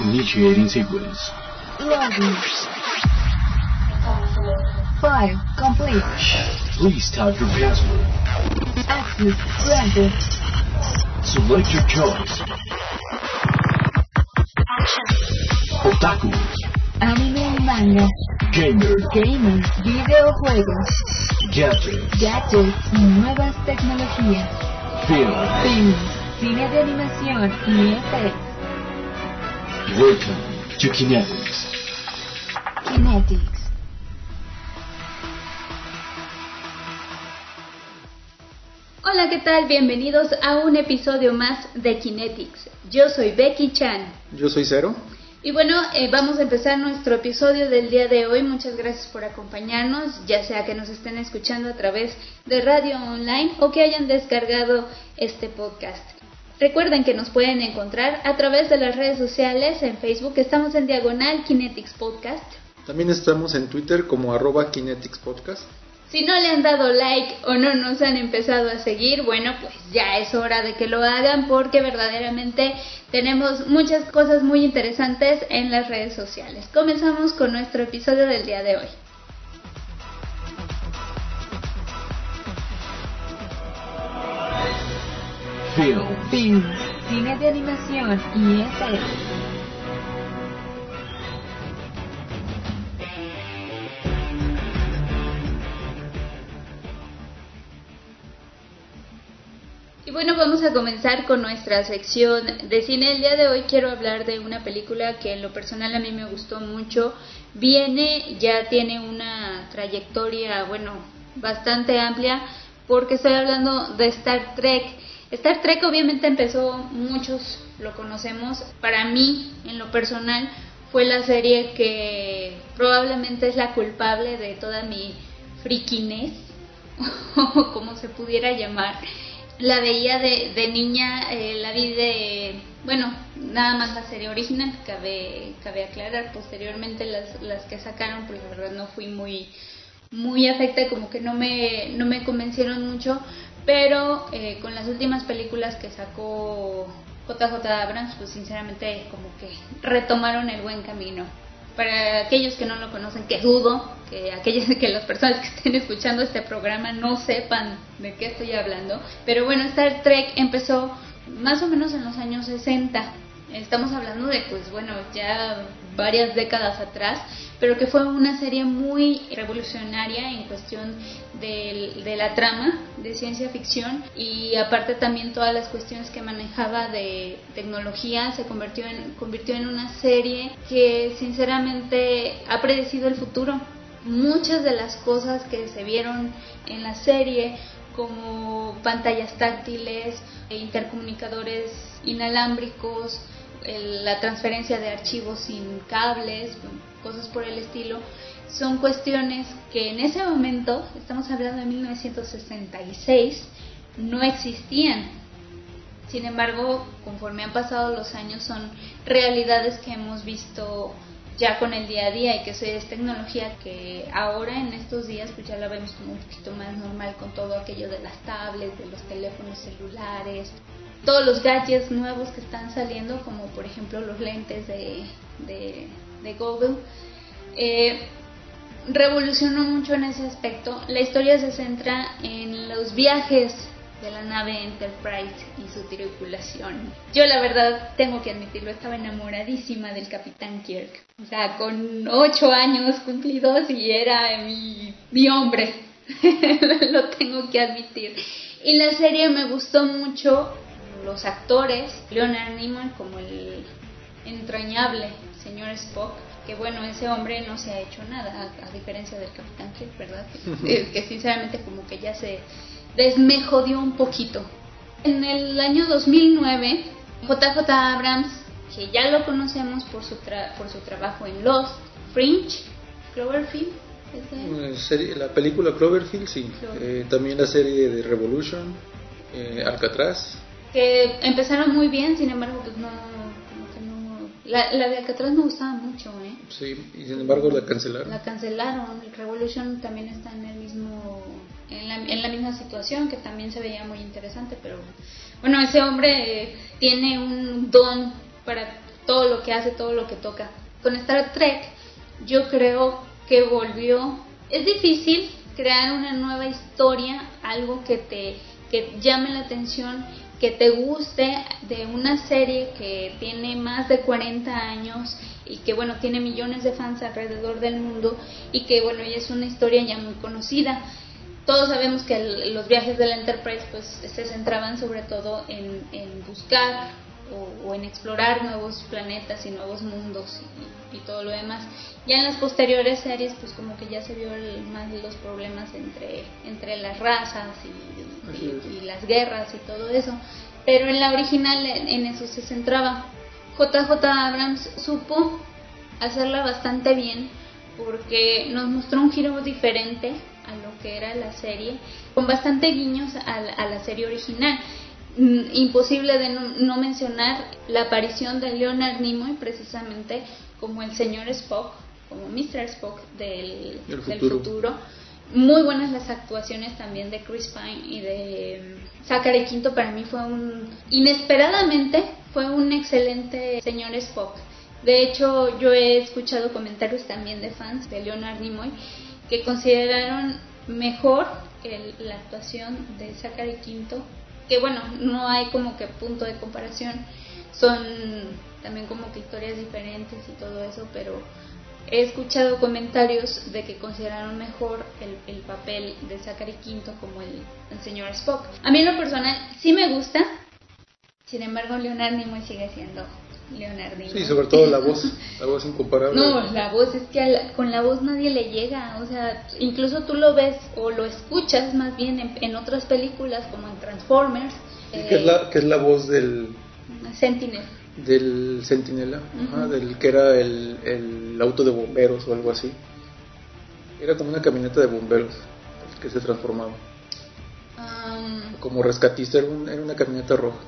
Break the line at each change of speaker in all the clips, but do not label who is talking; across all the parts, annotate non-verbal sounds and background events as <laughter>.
Initiating sequence.
Login. File complete.
Please type your password.
Access granted.
Select your choice. Otaku,
Anime manga.
gamer,
Gamers. Videojuegos.
gadget,
Gadgets y nuevas tecnologías.
film.
Film. Cine de animación y efectos.
Welcome to Kinetics.
Kinetics.
Hola, ¿qué tal? Bienvenidos a un episodio más de Kinetics. Yo soy Becky Chan.
Yo soy Cero.
Y bueno, eh, vamos a empezar nuestro episodio del día de hoy. Muchas gracias por acompañarnos, ya sea que nos estén escuchando a través de radio online o que hayan descargado este podcast. Recuerden que nos pueden encontrar a través de las redes sociales, en Facebook estamos en diagonal Kinetics Podcast.
También estamos en Twitter como arroba Kinetics Podcast.
Si no le han dado like o no nos han empezado a seguir, bueno, pues ya es hora de que lo hagan porque verdaderamente tenemos muchas cosas muy interesantes en las redes sociales. Comenzamos con nuestro episodio del día de hoy.
Film.
Film. Cine de animación y efectos.
Y bueno, vamos a comenzar con nuestra sección de cine. El día de hoy quiero hablar de una película que en lo personal a mí me gustó mucho. Viene, ya tiene una trayectoria, bueno, bastante amplia, porque estoy hablando de Star Trek. Star Trek obviamente empezó, muchos lo conocemos. Para mí, en lo personal, fue la serie que probablemente es la culpable de toda mi friquiness, <laughs> o como se pudiera llamar. La veía de, de niña, eh, la vi de, bueno, nada más la serie original, cabe, cabe aclarar, posteriormente las, las que sacaron, pues la verdad no fui muy, muy afecta, como que no me, no me convencieron mucho, pero eh, con las últimas películas que sacó JJ Abrams, pues sinceramente como que retomaron el buen camino. Para aquellos que no lo conocen, que dudo que aquellas <laughs> que las personas que estén escuchando este programa no sepan de qué estoy hablando, pero bueno, Star Trek empezó más o menos en los años 60. Estamos hablando de pues bueno, ya varias décadas atrás, pero que fue una serie muy revolucionaria en cuestión de, de, la trama de ciencia ficción y aparte también todas las cuestiones que manejaba de tecnología se convirtió en, convirtió en una serie que sinceramente ha predecido el futuro. Muchas de las cosas que se vieron en la serie como pantallas táctiles, intercomunicadores inalámbricos, la transferencia de archivos sin cables, cosas por el estilo, son cuestiones que en ese momento, estamos hablando de 1966, no existían. Sin embargo, conforme han pasado los años, son realidades que hemos visto ya con el día a día y que eso es tecnología que ahora en estos días pues ya la vemos como un poquito más normal con todo aquello de las tablets, de los teléfonos celulares, todos los gadgets nuevos que están saliendo como por ejemplo los lentes de, de, de Google. Eh, revolucionó mucho en ese aspecto. La historia se centra en los viajes de la nave Enterprise y su tripulación. Yo la verdad tengo que admitirlo, estaba enamoradísima del Capitán Kirk. O sea, con ocho años cumplidos y era mi, mi hombre. <laughs> Lo tengo que admitir. Y la serie me gustó mucho los actores, Leonard Nimoy como el entrañable señor Spock, que bueno, ese hombre no se ha hecho nada, a, a diferencia del Capitán Kirk, ¿verdad? que, que sinceramente como que ya se desmejodió un poquito. En el año 2009 JJ Abrams, que ya lo conocemos por su, tra- por su trabajo en Lost, Fringe, Cloverfield.
Eh, la película Cloverfield, sí.
Cloverfield.
Eh, también la serie de Revolution, eh, Alcatraz.
que empezaron muy bien, sin embargo, pues no... La, la de Alcatraz me gustaba mucho, ¿eh?
Sí, y sin embargo la cancelaron.
La cancelaron, Revolution también está en el mismo en la, en la misma situación que también se veía muy interesante, pero bueno, ese hombre eh, tiene un don para todo lo que hace, todo lo que toca. Con Star Trek yo creo que volvió es difícil crear una nueva historia, algo que te que llame la atención, que te guste de una serie que tiene más de 40 años y que bueno, tiene millones de fans alrededor del mundo y que bueno, ya es una historia ya muy conocida. Todos sabemos que el- los viajes de la Enterprise pues se centraban sobre todo en, en buscar o, o en explorar nuevos planetas y nuevos mundos y, y todo lo demás. Ya en las posteriores series pues como que ya se vio el- más los problemas entre, entre las razas y, las guerras y todo eso. Pero en la original en, en eso se centraba. JJ Abrams supo hacerla bastante bien porque nos mostró un giro diferente a lo que era la serie, con bastante guiños a a la serie original. Mm, Imposible de no, no mencionar la aparición de Leonard Nimoy precisamente como el señor Spock, como Mr. Spock del,
Del
del
futuro.
futuro. Muy buenas las actuaciones también de Chris Pine y de mm, Zachary Quinto. Para mí fue un. Inesperadamente, fue un excelente señor Spock. De hecho, yo he escuchado comentarios también de fans de Leonard Nimoy que consideraron mejor el- la actuación de Zachary Quinto. Que bueno, no hay como que punto de comparación. Son también como que historias diferentes y todo eso, pero he escuchado comentarios de que consideraron mejor el, el papel de Zachary Quinto como el, el señor Spock. A mí en lo personal sí me gusta, sin embargo Leonard Nimoy sigue siendo Leonard Nimoy.
Sí, sobre todo la voz, <laughs> la voz incomparable.
No, la voz es que la- con la voz nadie le llega, o sea, incluso tú lo ves o lo escuchas más bien en, en otras películas como en Transformers,
Y que es la, que es la voz del,
eh, Sentinel.
del centinela, ajá,
Ujú.
del que era el, el auto de bomberos o algo así. Era como una camioneta de bomberos que se transformaba.
Am,
Como rescatista era, un- era una camioneta roja.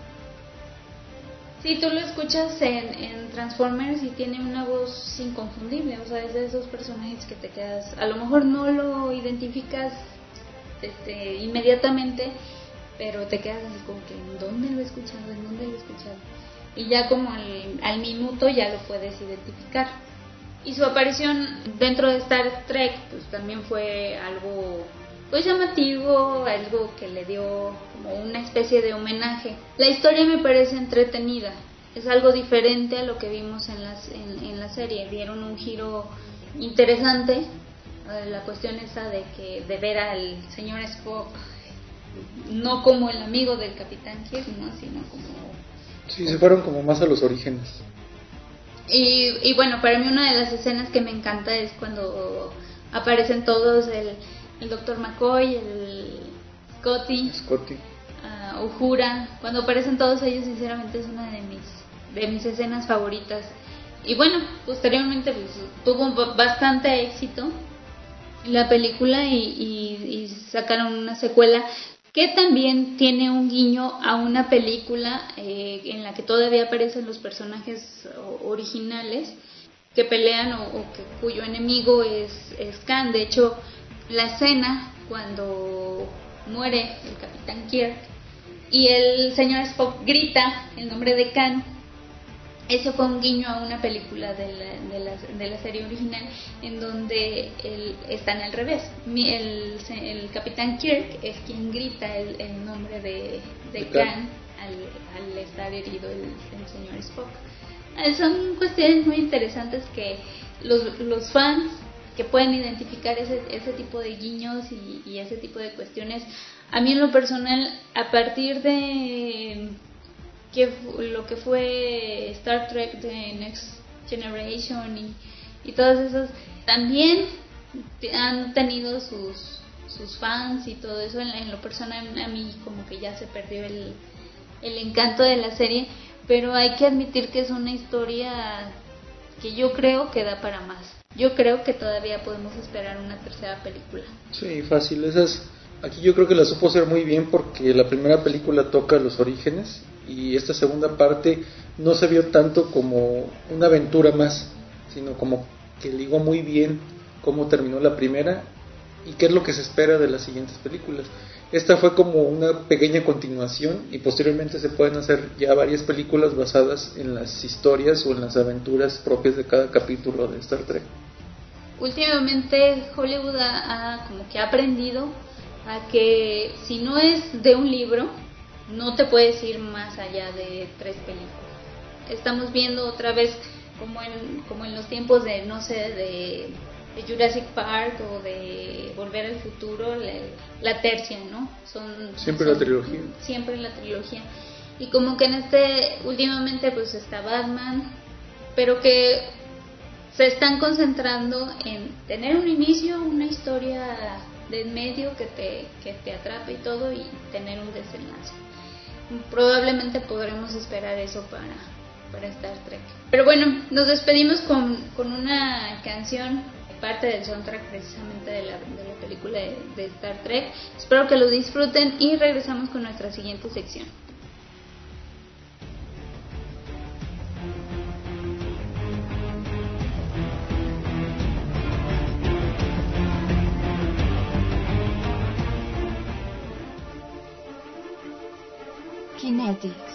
Sí, tú lo escuchas en, en Transformers y tiene una voz inconfundible, o sea, es de esos personajes que te quedas, a lo mejor no lo identificas este, inmediatamente, pero te quedas así como que, ¿en dónde lo he escuchado? ¿En dónde lo he escuchado? Y ya como al, al minuto ya lo puedes identificar. Y su aparición dentro de Star Trek, pues también fue algo pues llamativo, algo que le dio como una especie de homenaje. La historia me parece entretenida, es algo diferente a lo que vimos en, las, en, en la serie, dieron un giro interesante, la cuestión esa de que de ver al señor Spock no como el amigo del Capitán Kirk, ¿no? sino como
Sí, se fueron como más a los orígenes.
y, y bueno, para mí una de las escenas que me encanta es cuando aparecen todos, el, el Dr. McCoy, el Scotty,
Scotty.
Uhura, cuando aparecen todos ellos, sinceramente es una de mis, de mis escenas favoritas. Y bueno, posteriormente pues, tuvo ba- bastante éxito la película y, y- y sacaron una secuela que también tiene un guiño a una película eh, en la que todavía aparecen los personajes originales que pelean o, o que, cuyo enemigo es, es Khan. De hecho, la escena cuando muere el capitán Kirk y el señor Spock grita el nombre de Khan, ese fue un guiño a una película de la, de la, de la serie original en donde el, están al revés. Mi- El, el capitán Kirk es quien grita el, el nombre de,
Khan.
Al, al estar herido el, el señor Spock. Eh, Son cuestiones muy interesantes que los, los fans que pueden identificar ese, ese tipo de guiños y, ese tipo de cuestiones. A mí en lo personal, a partir de que lo que fue Star Trek de Next Generation y, y todas esas también han tenido sus sus fans y todo eso en, en lo personal a mí como que ya se perdió el, el encanto de la serie pero hay que admitir que es una historia que yo creo que da para más. Yo creo que todavía podemos esperar una tercera película.
Sí, fácil. Esas, aquí yo creo que la supo hacer muy bien porque la primera película toca los orígenes y esta segunda parte no se vio tanto como una aventura más, sino como que ligó muy bien cómo terminó la primera y qué es lo que se espera de las siguientes películas. Esta fue como una pequeña continuación y posteriormente se pueden hacer ya varias películas basadas en las historias o en las aventuras propias de cada capítulo de Star Trek.
Últimamente Hollywood ha, como que ha aprendido a que si no es de un libro, no te puedes ir más allá de tres películas. Estamos viendo otra vez como en, como en los tiempos de, no sé, de, de Jurassic Park o de Volver al Futuro, la, la tercia, ¿no? Son,
Siempre
son-
la trilogía.
Siempre la trilogía. Y como que en este, últimamente pues está Batman, pero que se están concentrando en tener un inicio, una historia de medio que te, que te atrape y todo y tener un desenlace. Probablemente podremos esperar eso para, para Star Trek. Pero bueno, nos despedimos con, con una canción, parte del soundtrack precisamente de la, de la película de, de Star Trek. Espero que lo disfruten y regresamos con nuestra siguiente sección.
Kinetics.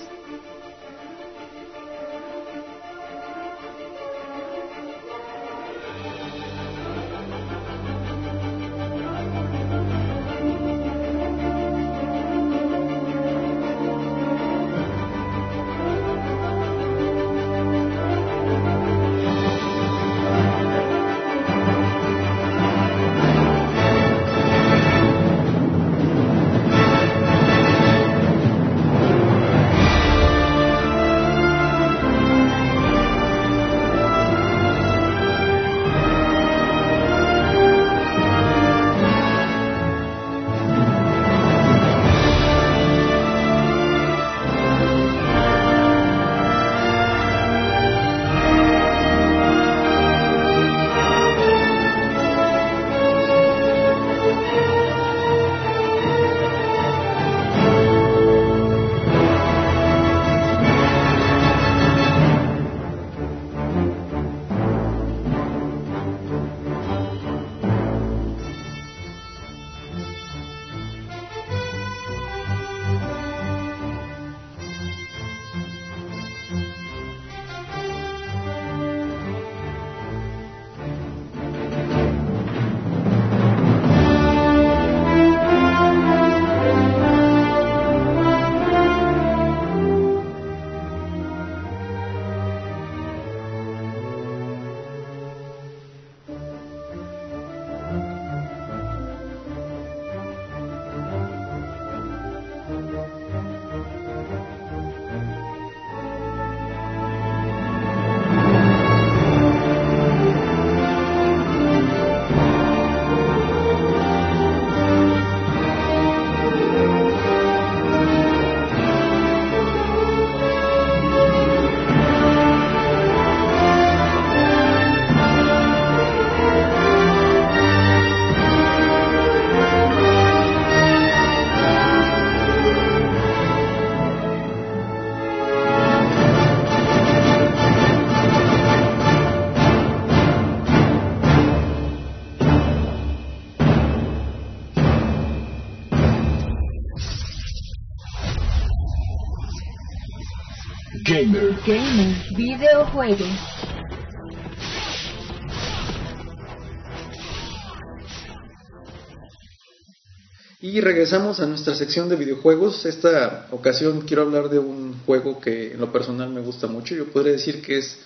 Y regresamos a nuestra sección de videojuegos. Esta ocasión quiero hablar de un juego que en lo personal me gusta mucho. Yo podría decir que es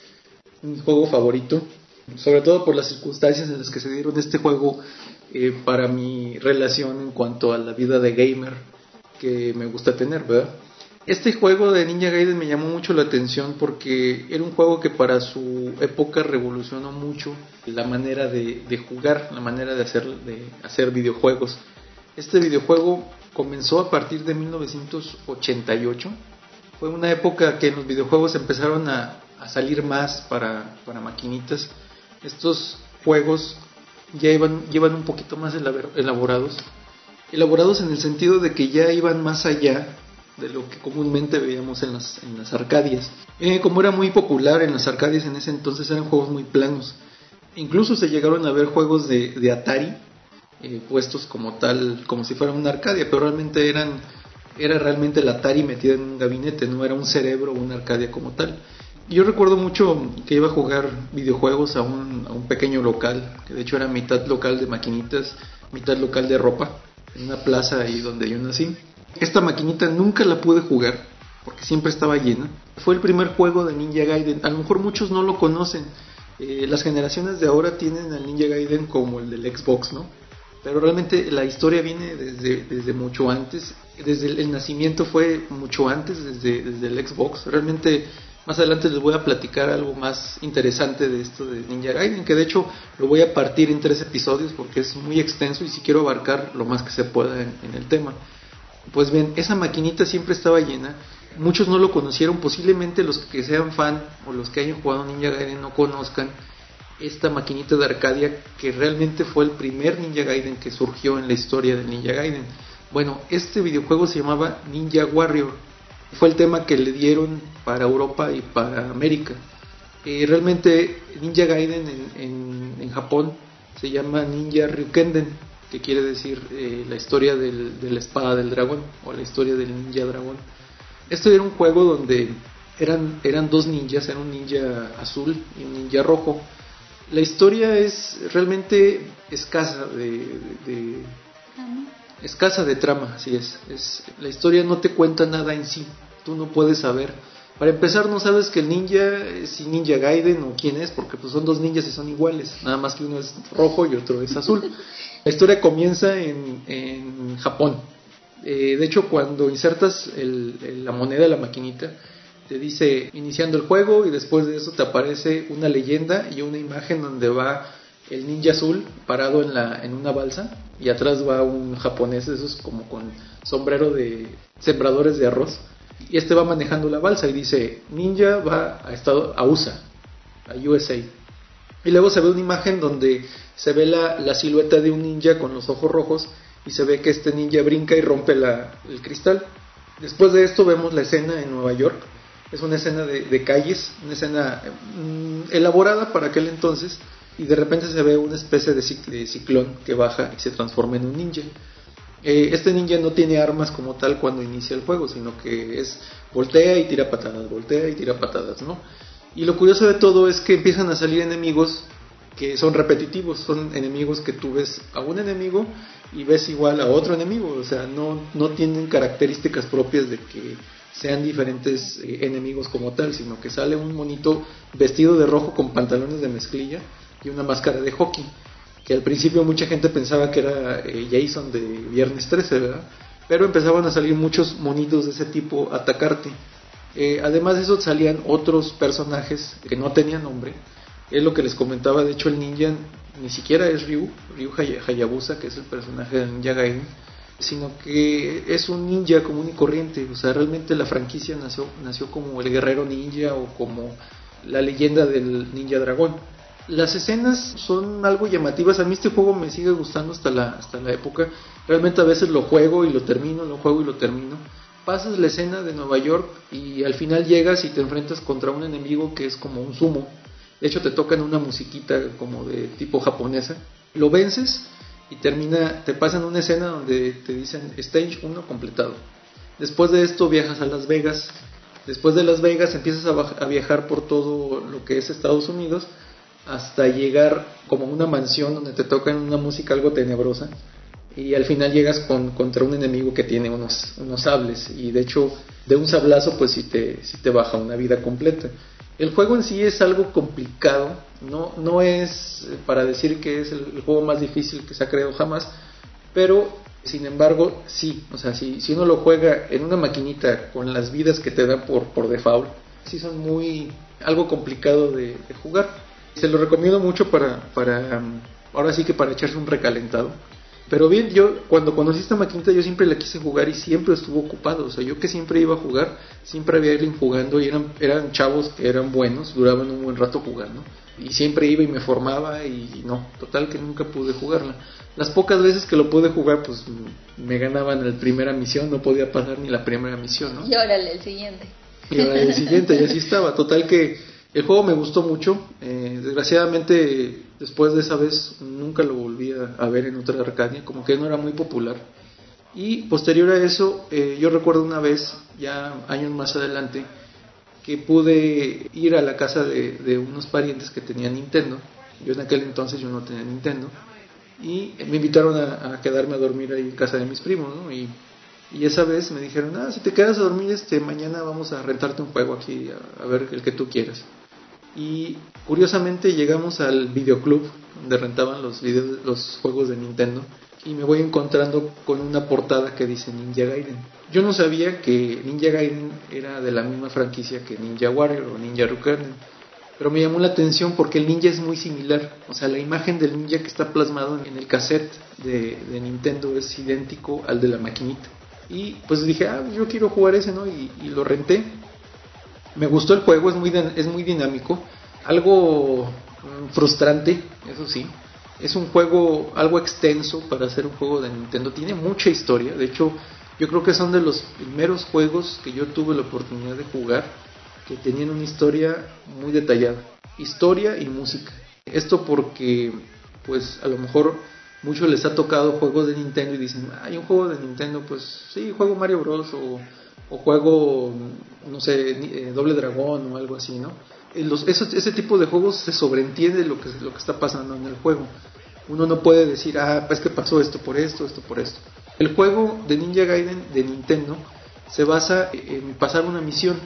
un juego favorito, sobre todo por las circunstancias en las que se dieron este juego eh, para mi relación en cuanto a la vida de gamer que me gusta tener, ¿verdad? Este juego de Ninja Gaiden me llamó mucho la atención porque era un juego que para su época revolucionó mucho la manera de, jugar, la manera de hacer, de hacer videojuegos. Este videojuego comenzó a partir de 1988, Fue una época que los videojuegos empezaron a, a salir más para, para maquinitas. Estos juegos ya iban, llevan un poquito más elaborados. Elaborados en el sentido de que ya iban más allá de lo que comúnmente veíamos en las, en las arcadias. Eh, como era muy popular en las arcadias en ese entonces eran juegos muy planos. Incluso se llegaron a ver juegos de, de Atari eh, puestos como tal, como si fuera una arcadia, pero realmente eran era realmente el Atari metido en un gabinete, no era un cerebro o una arcadia como tal. Yo recuerdo mucho que iba a jugar videojuegos a un, a un pequeño local, que de hecho era mitad local de maquinitas, mitad local de ropa, en una plaza ahí donde yo nací. Esta maquinita nunca la pude jugar porque siempre estaba llena. Fue el primer juego de Ninja Gaiden. A lo mejor muchos no lo conocen. Eh, las generaciones de ahora tienen al Ninja Gaiden como el del Xbox, ¿no? Pero realmente la historia viene desde, desde mucho antes. Desde el, nacimiento fue mucho antes, desde, desde el Xbox. Realmente más adelante les voy a platicar algo más interesante de esto de Ninja Gaiden, que de hecho lo voy a partir en tres episodios porque es muy extenso y si quiero abarcar lo más que se pueda en el tema. Pues bien, esa maquinita siempre estaba llena. Muchos no lo conocieron, posiblemente los que sean fan o los que hayan jugado Ninja Gaiden no conozcan esta maquinita de Arcadia que realmente fue el primer Ninja Gaiden que surgió en la historia de Ninja Gaiden. Bueno, este videojuego se llamaba Ninja Warrior fue el tema que le dieron para Europa y para América. Eh, realmente Ninja Gaiden en, en, en, Japón se llama Ninja Ryukenden, que quiere decir eh, la historia del, de la espada del dragón o la historia del ninja dragón. Esto era un juego donde eran, eran dos ninjas, era un ninja azul y un ninja rojo. La historia es realmente escasa de, de, de escasa de trama, así es. es. La historia no te cuenta nada en sí, tú no puedes saber. Para empezar, no sabes que el ninja es Ninja Gaiden o quién es, porque pues son dos ninjas y son iguales, nada más que uno es rojo y otro es azul. La historia comienza en, en Japón. Eh, de hecho, cuando insertas el, el, la moneda de la maquinita, te dice iniciando el juego y después de eso te aparece una leyenda y una imagen donde va el ninja azul parado en, la, en una balsa y atrás va un japonés, esos como con sombrero de sembradores de arroz. Y este va manejando la balsa y dice, ninja va a, estado, a USA, a USA. Y luego se ve una imagen donde se ve la, la silueta de un ninja con los ojos rojos y se ve que este ninja brinca y rompe la, el cristal. Después de esto vemos la escena en Nueva York. Es una escena de, de calles, una escena mmm, elaborada para aquel entonces y de repente se ve una especie de ciclón que baja y se transforma en un ninja. Eh, este ninja no tiene armas como tal cuando inicia el juego, sino que es voltea y tira patadas, voltea y tira patadas, ¿no? Y lo curioso de todo es que empiezan a salir enemigos que son repetitivos, son enemigos que tú ves a un enemigo y ves igual a otro enemigo, o sea, no, no tienen características propias de que sean diferentes eh, enemigos como tal, sino que sale un monito vestido de rojo con pantalones de mezclilla y una máscara de hockey, que al principio mucha gente pensaba que era eh, Jason de Viernes 13, ¿verdad? Pero empezaban a salir muchos monitos de ese tipo a atacarte. Eh, además de eso salían otros personajes que no tenían nombre. Es lo que les comentaba, de hecho el ninja ni siquiera es Ryu, Ryu Hayabusa, que es el personaje de Ninja Gaiden, sino que es un ninja común y corriente. O sea, realmente la franquicia nació, nació como el guerrero ninja o como la leyenda del ninja dragón. Las escenas son algo llamativas. A mí este juego me sigue gustando hasta la, hasta la época. Realmente a veces lo juego y lo termino, lo juego y lo termino. Pasas la escena de Nueva York y al final llegas y te enfrentas contra un enemigo que es como un sumo. De hecho te tocan una musiquita como de tipo japonesa. Lo vences y termina, te pasan una escena donde te dicen Stage 1 completado. Después de esto viajas a Las Vegas. Después de Las Vegas empiezas a, a viajar por todo lo que es Estados Unidos hasta llegar como una mansión donde te tocan una música algo tenebrosa y al final llegas con, contra un enemigo que tiene unos, sables y de hecho de un sablazo pues si te, te baja una vida completa. El juego en sí es algo complicado, no, no es para decir que es el, juego más difícil que se ha creado jamás, pero sin embargo sí, o sea, si, si uno lo juega en una maquinita con las vidas que te da por, por default, sí son muy algo complicado de jugar. Se lo recomiendo mucho para, para um, ahora sí que para echarse un recalentado. Pero bien, yo cuando conocí esta maquinita yo siempre la quise jugar y siempre estuvo ocupado. O sea, yo que siempre iba a jugar, siempre había alguien jugando y eran, eran chavos que eran buenos, duraban un buen rato jugando. Y siempre iba y me formaba y no, total que nunca pude jugarla. Las pocas veces que lo pude jugar, pues me ganaban la primera misión, no podía pasar ni la primera misión, ¿no?
Y órale, el siguiente.
Y ahora el siguiente, y así estaba. Total que el juego me gustó mucho. Eh, desgraciadamente, después de esa vez, nunca lo volví a, ver en otra Arcadia, como que no era muy popular. Y posterior a eso, eh, yo recuerdo una vez, ya años más adelante, que pude ir a la casa de, unos parientes que tenían Nintendo. Yo en aquel entonces yo no tenía Nintendo. Y me invitaron a, quedarme a dormir ahí en casa de mis primos, ¿no? Y, esa vez me dijeron, ah, si te quedas a dormir, este, mañana vamos a rentarte un juego aquí, a ver el que tú quieras y curiosamente llegamos al videoclub donde rentaban los, los juegos de Nintendo y me voy encontrando con una portada que dice Ninja Gaiden. Yo no sabía que Ninja Gaiden era de la misma franquicia que Ninja Warrior o Ninja Rukanen, pero me llamó la atención porque el ninja es muy similar, o sea, la imagen del ninja que está plasmado en el cassette de, Nintendo es idéntico al de la maquinita. Y pues dije, ah, yo quiero jugar ese, ¿no? Y lo renté me gustó el juego, es muy, es muy dinámico, algo mm, frustrante, eso sí. Es un juego algo extenso para hacer un juego de Nintendo. Tiene mucha historia. De hecho, yo creo que son de los primeros juegos que yo tuve la oportunidad de jugar que tenían una historia muy detallada. Historia y música. Esto porque, pues, a lo mejor muchos les ha tocado juegos de Nintendo y dicen, hay un juego de Nintendo, pues sí, juego Mario Bros. o juego, no sé, eh, Doble Dragón o algo así, ¿no? Los, ese tipo de juegos se sobreentiende lo que, lo que está pasando en el juego. Uno no puede decir, ah, pues que pasó esto por esto, esto por esto. El juego de Ninja Gaiden de Nintendo se basa en pasar una misión.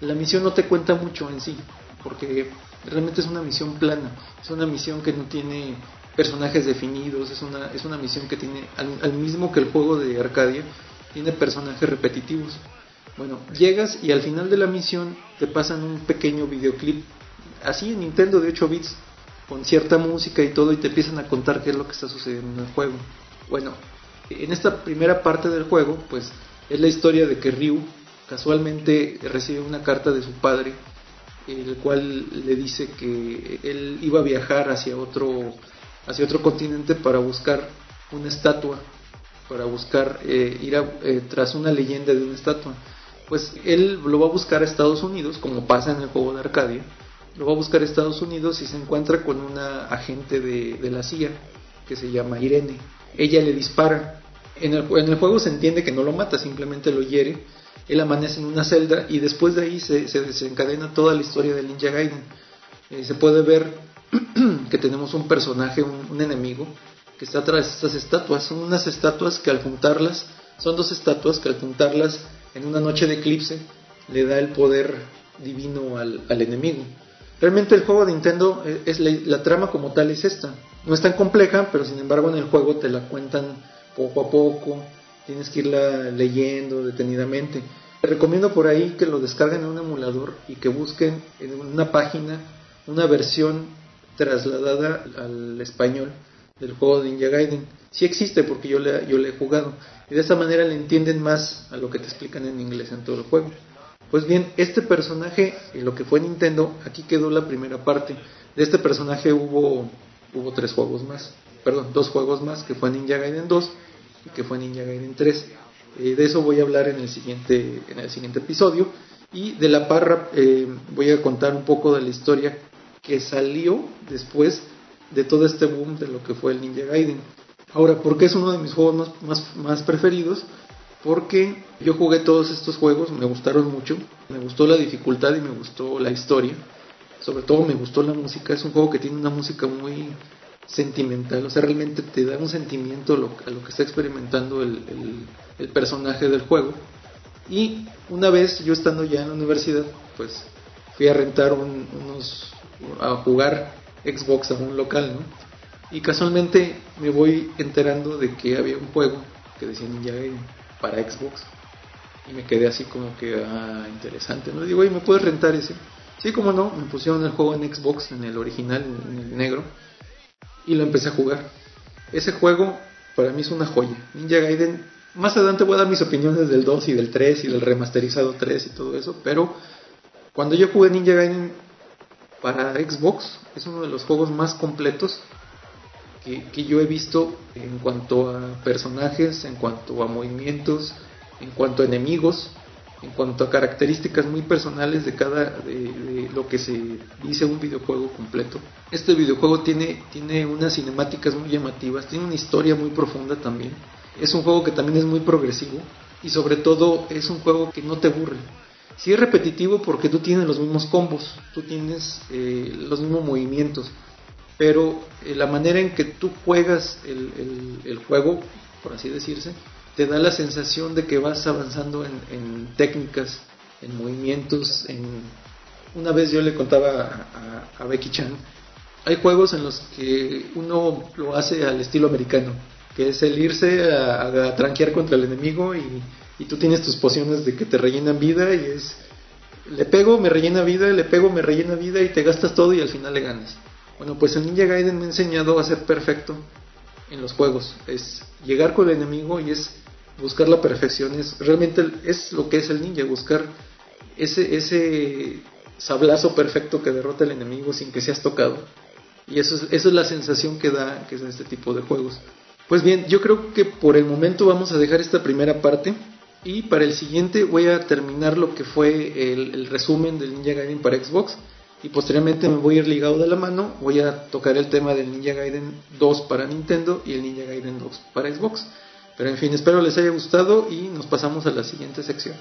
La misión no te cuenta mucho en sí, porque realmente es una misión plana. Es una misión que no tiene personajes definidos, es una, es una misión que tiene, al mismo que el juego de Arcadia, tiene personajes repetitivos. Bueno, llegas y al final de la misión te pasan un pequeño videoclip, así en Nintendo de 8 bits, con cierta música y todo, y te empiezan a contar qué es lo que está sucediendo en el juego. Bueno, en esta primera parte del juego, pues es la historia de que Ryu casualmente recibe una carta de su padre, el cual le dice que él iba a viajar hacia otro, hacia otro continente para buscar una estatua, para buscar eh, ir eh, tras una leyenda de una estatua pues él lo va a buscar a Estados Unidos, como pasa en el juego de Arcadia, lo va a buscar a Estados Unidos y se encuentra con una agente de, la CIA que se llama Irene. Ella le dispara. En el, juego se entiende que no lo mata, simplemente lo hiere. Él amanece en una celda y después de ahí se, desencadena toda la historia de Ninja Gaiden. Eh, se puede ver <clears throat> que tenemos un personaje, un, un enemigo, que está tras estas estatuas. Son unas estatuas que al juntarlas, son dos estatuas que al juntarlas en una noche de eclipse le da el poder divino al, enemigo. Realmente el juego de Nintendo eh, es la, trama como tal es esta. No es tan compleja, pero sin embargo en el juego te la cuentan poco a poco. Tienes que irla leyendo detenidamente. Te recomiendo por ahí que lo descarguen en un emulador y que busquen en una página una versión trasladada al español del juego de Ninja Gaiden. Sí existe porque yo le, yo le he jugado. Y de esa manera le entienden más a lo que te explican en inglés en todo el juego. Pues bien, este personaje, en lo que fue Nintendo, aquí quedó la primera parte. De este personaje hubo, hubo tres juegos más. Perdón, dos juegos más, que fue Ninja Gaiden 2 y que fue Ninja Gaiden 3. Eh, de eso voy a hablar en el siguiente, en el siguiente episodio. Y de la parra eh, voy a contar un poco de la historia que salió después de todo este boom de lo que fue el Ninja Gaiden. Ahora, ¿por qué es uno de mis juegos más, más, preferidos? Porque yo jugué todos estos juegos, me gustaron mucho, me gustó la dificultad y me gustó la historia. Sobre todo me gustó la música, es un juego que tiene una música muy sentimental, o sea, realmente te da un sentimiento a lo, que está experimentando el, el, personaje del juego. Y una vez yo estando ya en la universidad, pues fui a rentar unos, a jugar Xbox a un local, ¿no? Y casualmente me voy enterando de que había un juego que decía Ninja Gaiden para Xbox. Y me quedé así como que, ah, interesante, ¿no? Digo, oye, ¿me puedes rentar ese? Sí, como no, me pusieron el juego en Xbox, en el original, en el negro, y lo empecé a jugar. Ese juego para mí es una joya. Ninja Gaiden, más adelante voy a dar mis opiniones del 2 y del 3 y del remasterizado 3 y todo eso, pero cuando yo jugué Ninja Gaiden para Xbox, es uno de los juegos más completos que, que yo he visto en cuanto a personajes, en cuanto a movimientos, en cuanto a enemigos, en cuanto a características muy personales de cada de, lo que se dice un videojuego completo. Este videojuego tiene, tiene unas cinemáticas muy llamativas, tiene una historia muy profunda también. Es un juego que también es muy progresivo y sobre todo es un juego que no te aburre. Sí es repetitivo porque tú tienes los mismos combos, tú tienes eh, los mismos movimientos, pero eh, la manera en que tú juegas el, juego, por así decirse, te da la sensación de que vas avanzando en, técnicas, en movimientos. En... Una vez yo le contaba a, Becky Chan, hay juegos en los que uno lo hace al estilo americano, que es el irse a, tranquear contra el enemigo y, y, tú tienes tus pociones de que te rellenan vida y es, le pego, me rellena vida, le pego, me rellena vida y te gastas todo y al final le ganas. Bueno, pues el Ninja Gaiden me ha enseñado a ser perfecto en los juegos, es llegar con el enemigo y es buscar la perfección es realmente es lo que es el ninja, buscar ese, ese sablazo perfecto que derrota al enemigo sin que seas tocado. Y eso es, esa es la sensación que da, que es este tipo de juegos. Pues bien, yo creo que por el momento vamos a dejar esta primera parte y para el siguiente voy a terminar lo que fue el, el resumen del Ninja Gaiden para Xbox y posteriormente me voy a ir ligado de la mano, voy a tocar el tema del Ninja Gaiden 2 para Nintendo y el Ninja Gaiden 2 para Xbox. Pero en fin, espero les haya gustado y nos pasamos a la siguiente sección.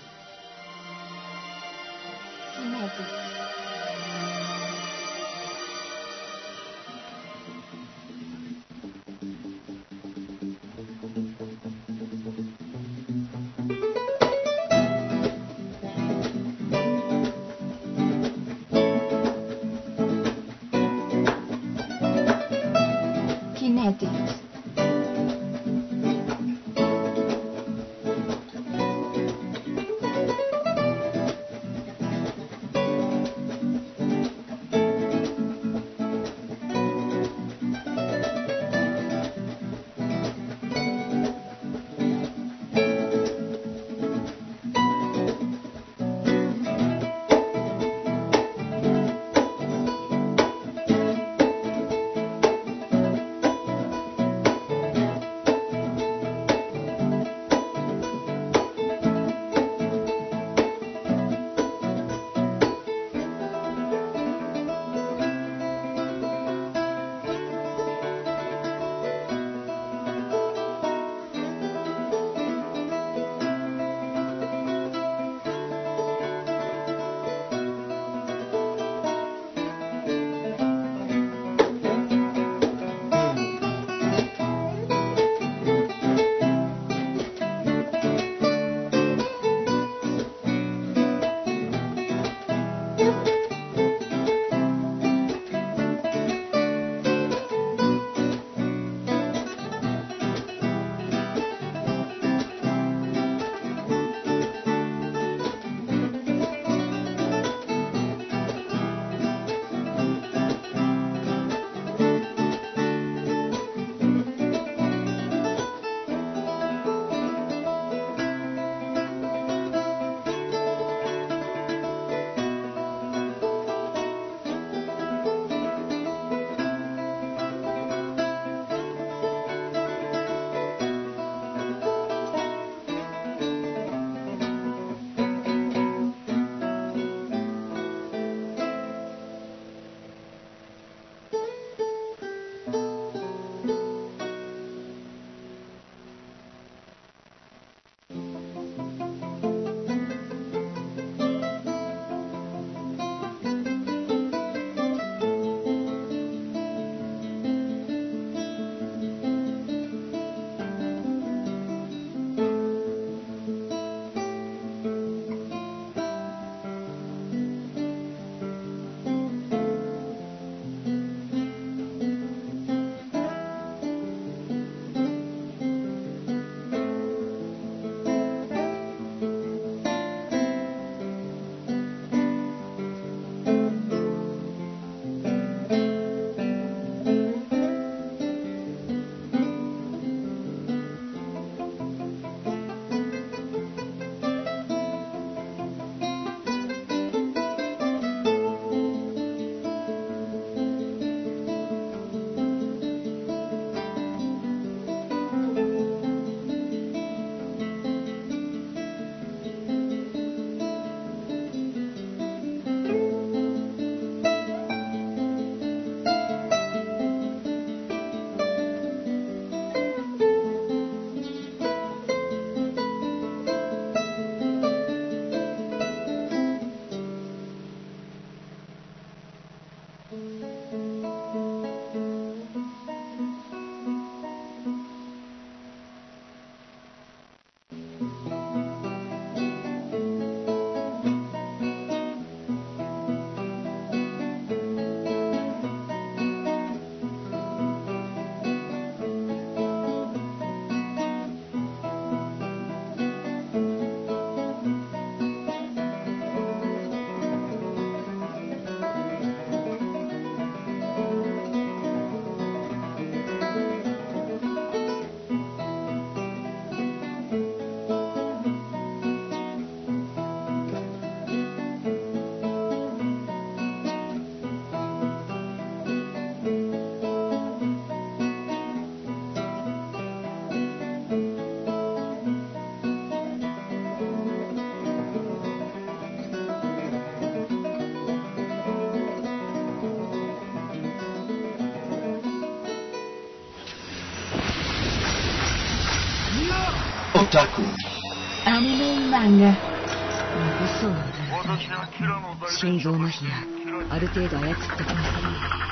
だ心臓麻痺がある程度操ってきなさい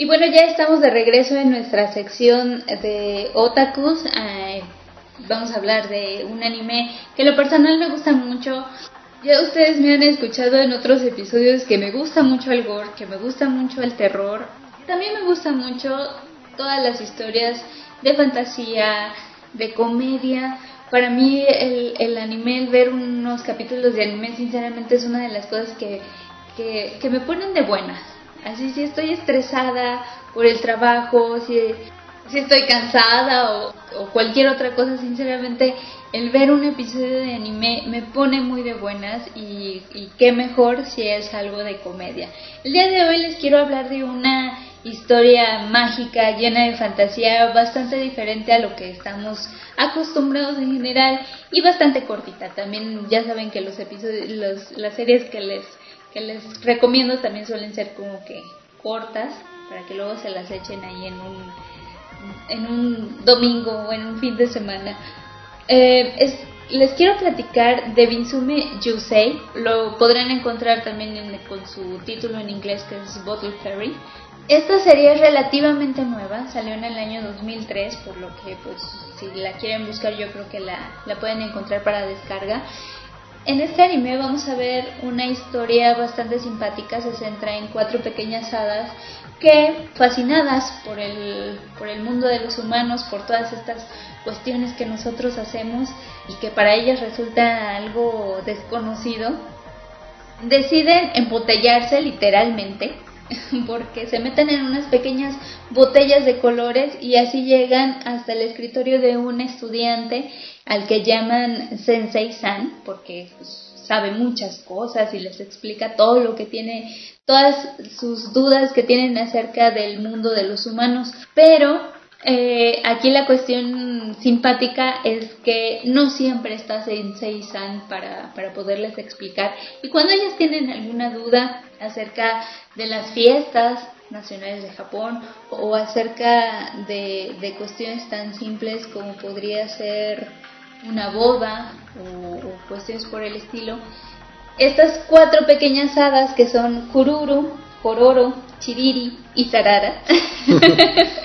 Y bueno, ya estamos de regreso en nuestra sección de otakus. Eh, vamos a hablar de un anime que en lo personal me gusta mucho. Ya ustedes me han escuchado en otros episodios que me gusta mucho el gore, que me gusta mucho el terror. También me gusta mucho todas las historias de fantasía, de comedia. Para mí el, el anime, el ver unos capítulos de anime, sinceramente es una de las cosas que, que, me ponen de buenas. Así si estoy estresada por el trabajo, si, si estoy cansada o, cualquier otra cosa, sinceramente el ver un episodio de anime me pone muy de buenas y qué mejor si es algo de comedia. El día de hoy les quiero hablar de una historia mágica, llena de fantasía, bastante diferente a lo que estamos acostumbrados en general y bastante cortita. También ya saben que los episodios, los, las series que les que les recomiendo también suelen ser como que cortas para que luego se las echen ahí en un en un domingo o en un fin de semana. Eh, es, les quiero platicar de Binsume Yusei. Lo podrán encontrar también en, con su título en inglés que es Bottle Fairy. Esta serie es relativamente nueva, salió en el año 2003, por lo que pues si la quieren buscar yo creo que la, la pueden encontrar para descarga. En este anime vamos a ver una historia bastante simpática, se centra en cuatro pequeñas hadas que, fascinadas por el, por el mundo de los humanos, por todas estas cuestiones que nosotros hacemos y que para ellas resulta algo desconocido, deciden embotellarse literalmente <laughs> porque se meten en unas pequeñas botellas de colores y así llegan hasta el escritorio de un estudiante al que llaman Sensei San, porque pues, sabe muchas cosas y les explica todo lo que tiene, todas sus dudas que tienen acerca del mundo de los humanos. Pero eh, aquí la cuestión simpática es que no siempre está Sensei San para, para poderles explicar. Y cuando ellas tienen alguna duda acerca de las fiestas nacionales de Japón o acerca de, de cuestiones tan simples como podría ser una boda o, o, cuestiones por el estilo. Estas cuatro pequeñas hadas que son Kururu, Kororo, Chiriri y Sarara, <laughs>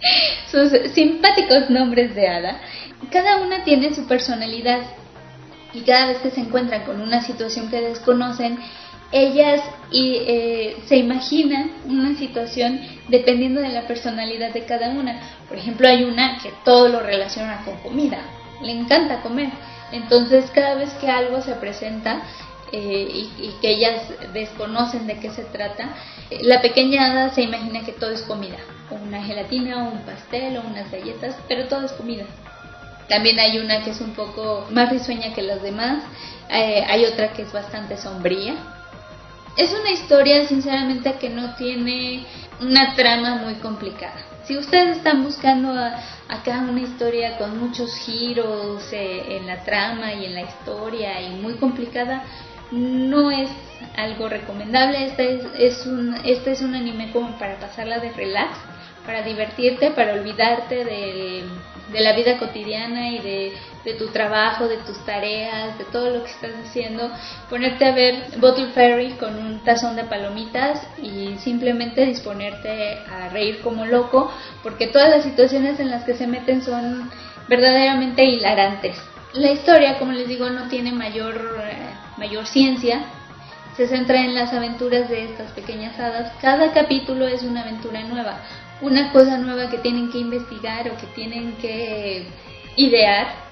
<laughs> sus simpáticos nombres de hada, cada una tiene su personalidad y cada vez que se encuentran con una situación que desconocen, ellas y, eh, se imaginan una situación dependiendo de la personalidad de cada una. Por ejemplo, hay una que todo lo relaciona con comida, le encanta comer. Entonces, cada vez que algo se presenta eh, y, que ellas desconocen de qué se trata, eh, la pequeña hada se imagina que todo es comida, una gelatina, un pastel, o unas galletas, pero todo es comida. También hay una que es un poco más risueña que las demás, eh, hay otra que es bastante sombría. Es una historia, sinceramente, que no tiene una trama muy complicada. Si ustedes están buscando acá una historia con muchos giros eh, en la trama y en la historia y muy complicada, no es algo recomendable. Este es, es, un, este es un anime como para pasarla de relax, para divertirte, para olvidarte de, de la vida cotidiana y de, de tu trabajo, de tus tareas, de todo lo que estás haciendo, ponerte a ver Bottle Ferry con un tazón de palomitas y simplemente disponerte a reír como loco, porque todas las situaciones en las que se meten son verdaderamente hilarantes. La historia, como les digo, no tiene mayor, eh, mayor ciencia, se centra en las aventuras de estas pequeñas hadas. Cada capítulo es una aventura nueva, una cosa nueva que tienen que investigar o que tienen que idear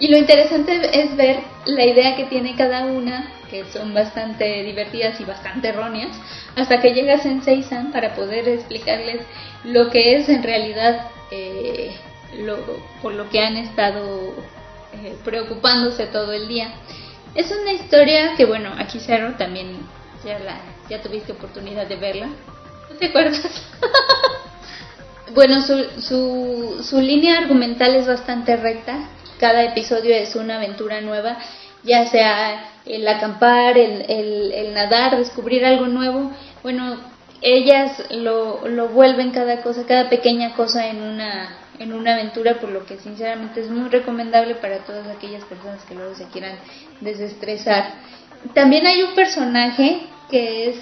y lo interesante es ver la idea que tiene cada una, que son bastante divertidas y bastante erróneas, hasta que llegas en Seisan para poder explicarles lo que es en realidad eh, lo, por lo que han estado eh, preocupándose todo el día. Es una historia que, bueno, aquí Cero también ya, la, ya tuviste oportunidad de verla. ¿No te acuerdas? <laughs> bueno, su, su, su línea argumental es bastante recta cada episodio es una aventura nueva, ya sea el acampar, el, nadar, descubrir algo nuevo. Bueno, ellas lo, lo vuelven cada cosa, cada pequeña cosa en una, en una aventura, por lo que sinceramente es muy recomendable para todas aquellas personas que luego se quieran desestresar. También hay un personaje que es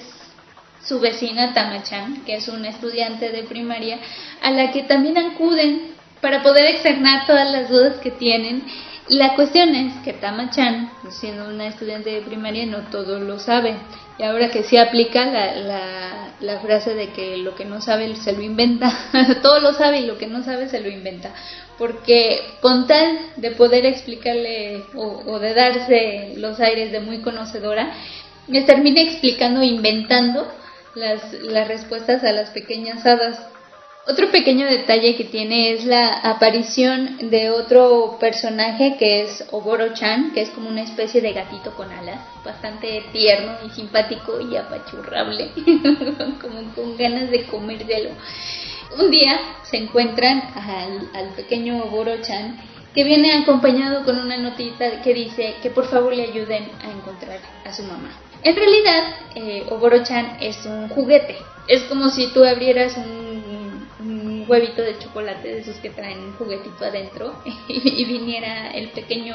su vecina Tamachan, que es una estudiante de primaria, a la que también acuden para poder externar todas las dudas que tienen. La cuestión es que Tama-chan, siendo una estudiante de primaria, no todo lo sabe. Y ahora que se aplica la, la, la, frase de que lo que no sabe se lo inventa, <laughs> todo lo sabe y lo que no sabe se lo inventa. Porque con tal de poder explicarle o, o de darse los aires de muy conocedora, me termina explicando, inventando las, las respuestas a las pequeñas hadas otro pequeño detalle que tiene es la aparición de otro personaje que es Oboro-chan, que es como una especie de gatito con alas, bastante tierno y simpático y apachurrable, <laughs> como con ganas de comérselo. Un día se encuentran al, pequeño Oboro-chan que viene acompañado con una notita que dice que por favor le ayuden a encontrar a su mamá. En realidad, eh, Oboro-chan es un juguete. Es como si tú abrieras un huevito de chocolate de esos que traen un juguetito adentro <laughs> y, viniera el pequeño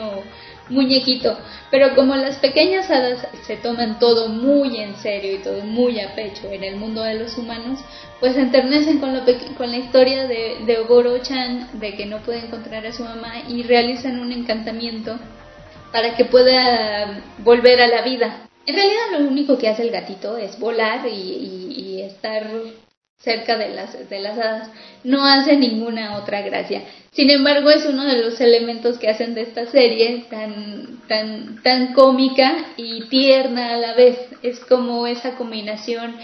muñequito. Pero como las pequeñas hadas se toman todo muy en serio y todo muy a pecho en el mundo de los humanos, pues enternecen con, la historia de, de Ogoro-chan, de que no puede encontrar a su mamá y realizan un encantamiento para que pueda volver a la vida. En realidad lo único que hace el gatito es volar y estar cerca de las, de las hadas, no hace ninguna otra gracia. Sin embargo, es uno de los elementos que hacen de esta serie tan, tan, tan cómica y tierna a la vez. Es como esa combinación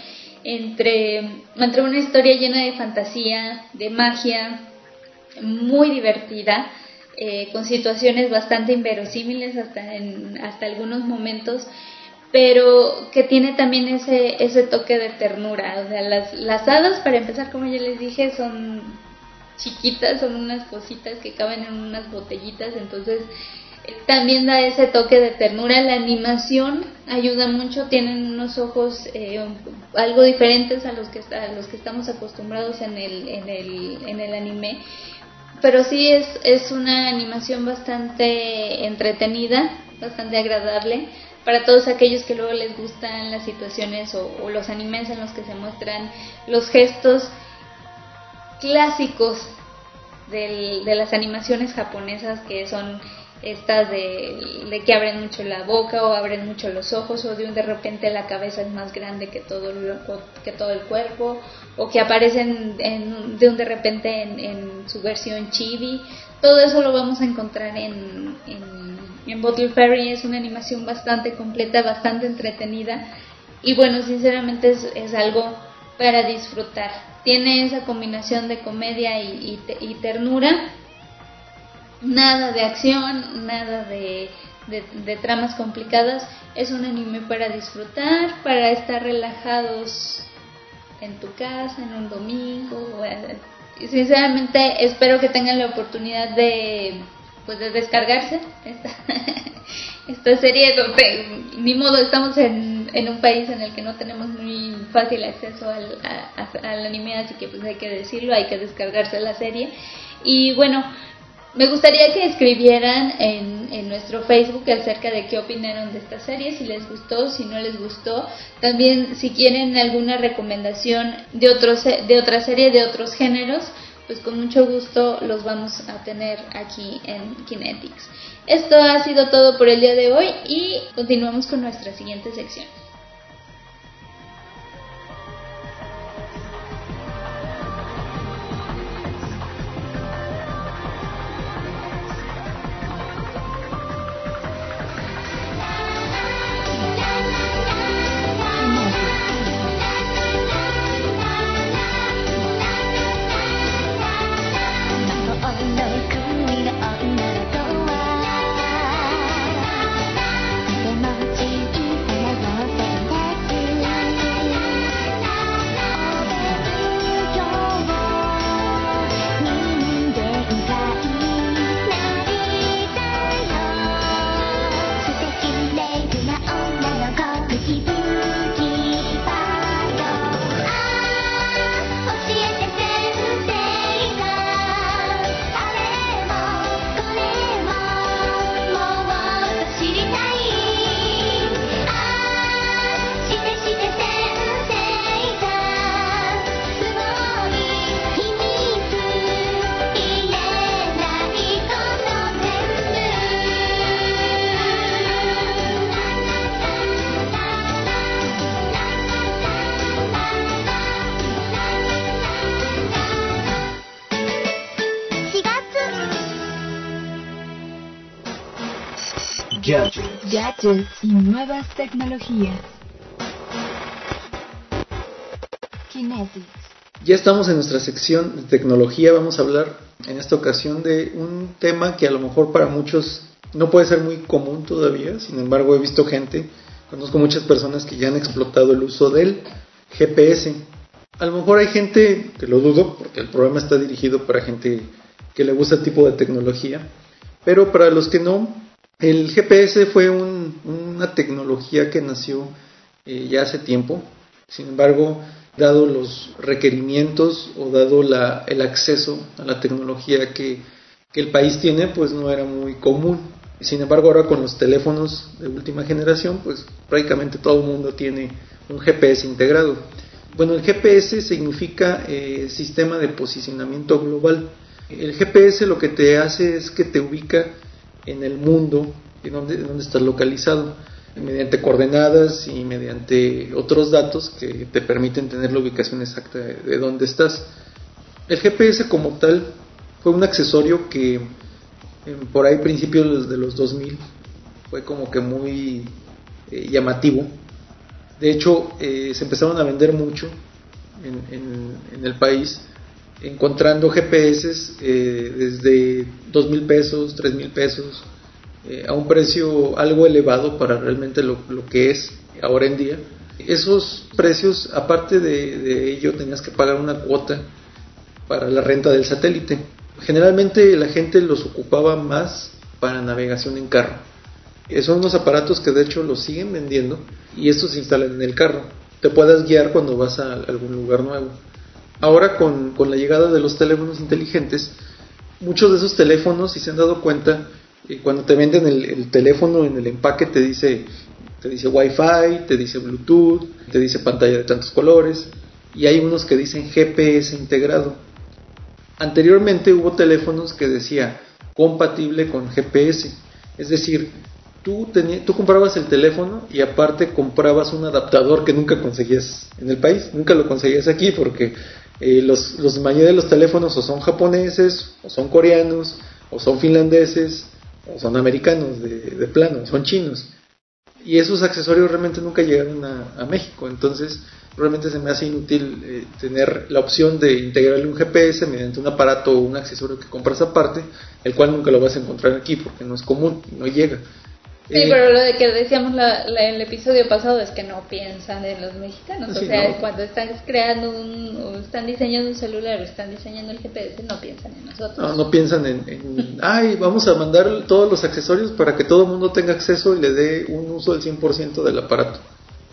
entre, entre una historia llena de fantasía, de magia, muy divertida, eh, con situaciones bastante inverosímiles hasta en hasta algunos momentos pero que tiene también ese, ese toque de ternura. O sea, las, las hadas, para empezar, como ya les dije, son chiquitas, son unas cositas que caben en unas botellitas, entonces eh, también da ese toque de ternura. La animación ayuda mucho, tienen unos ojos eh, algo diferentes a los que, a los que estamos acostumbrados en el, en el, en el anime. Pero sí es, es una animación bastante entretenida, bastante agradable para todos aquellos que luego les gustan las situaciones o, los animes en los que se muestran los gestos clásicos de las animaciones japonesas que son estas de, que abren mucho la boca o abren mucho los ojos o de un de repente la cabeza es más grande que todo el, que todo el cuerpo o que aparecen de un de repente en, su versión chibi todo eso lo vamos a encontrar en en Bottle Fairy es una animación bastante completa, bastante entretenida y bueno, sinceramente es, algo para disfrutar. Tiene esa combinación de comedia y, ternura, nada de acción, nada de, tramas complicadas. Es un anime para disfrutar, para estar relajados en tu casa, en un domingo. Sinceramente espero que tengan la oportunidad de pues de descargarse esta, <laughs> esta serie ni modo estamos en, en, un país en el que no tenemos muy fácil acceso al, al anime así que pues hay que decirlo hay que descargarse la serie. Y bueno Me gustaría que escribieran en, en, nuestro Facebook acerca de qué opinaron de esta serie, si les gustó, si no les gustó. También si quieren alguna recomendación de, otros, de otra serie, de otros géneros, pues con mucho gusto los vamos a tener aquí en Kinetics. Esto ha sido todo por el día de hoy y continuamos con nuestra siguiente sección.
Gadgets y nuevas tecnologías. Kinetics.
Ya estamos en nuestra sección de tecnología. Vamos a hablar en esta ocasión de un tema que a lo mejor para muchos no puede ser muy común todavía. Sin embargo, he visto gente, conozco muchas personas que ya han explotado el uso del GPS. A lo mejor hay gente que lo dudo, porque el programa está dirigido para gente que le gusta el tipo de tecnología. Pero para los que no, el GPS fue una tecnología que nació eh, ya hace tiempo, sin embargo, dado los requerimientos o dado el acceso a la tecnología que, que, el país tiene, pues no era muy común. Sin embargo, ahora con los teléfonos de última generación, pues prácticamente todo el mundo tiene un GPS integrado. Bueno, el GPS significa eh, Sistema de Posicionamiento Global. El GPS lo que te hace es que te ubica en el mundo dónde, dónde estás localizado, mediante coordenadas y mediante otros datos que te permiten tener la ubicación exacta de, dónde estás. El GPS como tal fue un accesorio que por ahí principios de los 2000 fue como que muy eh, llamativo. De hecho, eh, se empezaron a vender mucho en, en el país encontrando GPS eh, desde dos mil pesos, tres mil pesos, eh, a un precio algo elevado para realmente lo, que es ahora en día. Esos precios, aparte de, ello, tenías que pagar una cuota para la renta del satélite. Generalmente la gente los ocupaba más para navegación en carro. Eh, son unos aparatos que de hecho los siguen vendiendo y estos se instalan en el carro. Te puedes guiar cuando vas a algún lugar nuevo. Ahora con, la llegada de los teléfonos inteligentes, muchos de esos teléfonos, si se han dado cuenta, eh, cuando te venden el, teléfono en el empaque te dice, te dice Wi-Fi, te dice Bluetooth, te dice pantalla de tantos colores, y hay unos que dicen GPS integrado. Anteriormente hubo teléfonos que decía compatible con GPS, es decir, tú, tú comprabas el teléfono y aparte comprabas un adaptador que nunca conseguías en el país, nunca lo conseguías aquí porque eh, los, los mayoría de los teléfonos o son japoneses, o son coreanos, o son finlandeses, o son americanos de, plano, son chinos. Y esos accesorios realmente nunca llegaron a, México, entonces realmente se me hace inútil eh, tener la opción de integrarle un GPS mediante un aparato o un accesorio que compras aparte, el cual nunca lo vas a encontrar aquí porque no es común, no llega.
Sí, pero lo de que decíamos la, el episodio pasado es que no piensan en los mexicanos. o sea, cuando están creando un, o están diseñando un celular o están diseñando el GPS, no piensan en nosotros.
No, no piensan en, ay, vamos a mandar todos los accesorios para que todo el mundo tenga acceso y le dé un uso del 100% del aparato.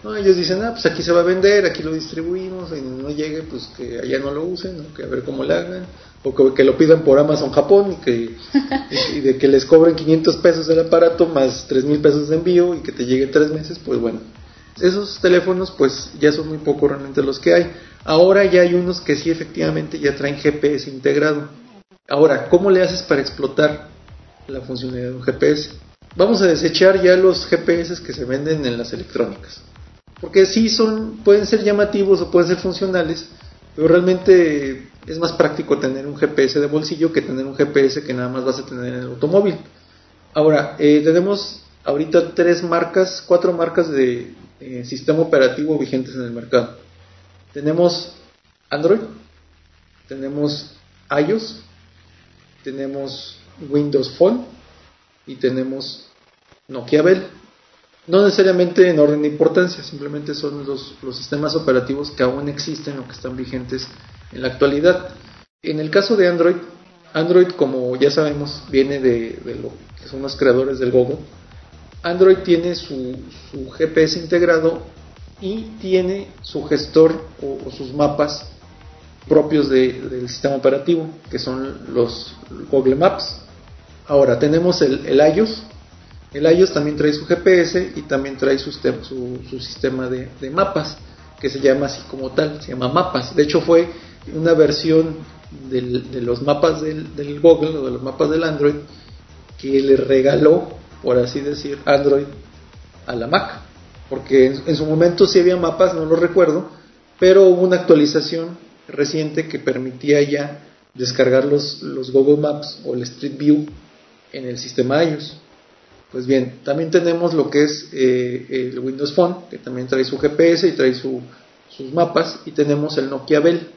No, ellos dicen, ah, pues aquí se va a vender, aquí lo distribuimos, y no llegue, pues que allá no lo usen, que a ver cómo lo hagan. o que, que lo pidan por Amazon Japón y, que, y, de que les cobren 500 pesos el aparato más 3 mil pesos de envío y que te llegue tres meses, pues bueno, esos teléfonos pues ya son muy pocos realmente los que hay. Ahora ya hay unos que sí efectivamente ya traen GPS integrado. Ahora, ¿cómo le haces para explotar la funcionalidad de un GPS? Vamos a desechar ya los GPS que se venden en las electrónicas. Porque sí son, pueden ser llamativos o pueden ser funcionales, pero realmente es más práctico tener un GPS de bolsillo que tener un GPS que nada más vas a tener en el automóvil. Ahora, eh, tenemos ahorita tres marcas, cuatro marcas de eh, sistema operativo vigentes en el mercado. Tenemos Android, tenemos iOS, tenemos Windows Phone y tenemos Nokia Bell. No necesariamente en orden de importancia, simplemente son los, los sistemas operativos que aún existen o que están vigentes en la actualidad. En el caso de Android, Android como ya sabemos viene de, de lo que son los creadores del Google. Android tiene su, su GPS integrado y tiene su gestor o, sus mapas propios del sistema operativo, que son los Google Maps. Ahora tenemos el, iOS. El iOS también trae su GPS y también trae su, sistema de, mapas, que se llama así como tal, se llama Mapas. De hecho fue una versión de los mapas del, del Google o de los mapas del Android que le regaló, por así decir, Android a la Mac porque en, su momento sí había mapas, no lo recuerdo, pero hubo una actualización reciente que permitía ya descargar los, los Google Maps o el Street View en el sistema iOS. Pues bien, también tenemos lo que es eh, el Windows Phone, que también trae su GPS y trae sus mapas, y tenemos el Nokia Bell.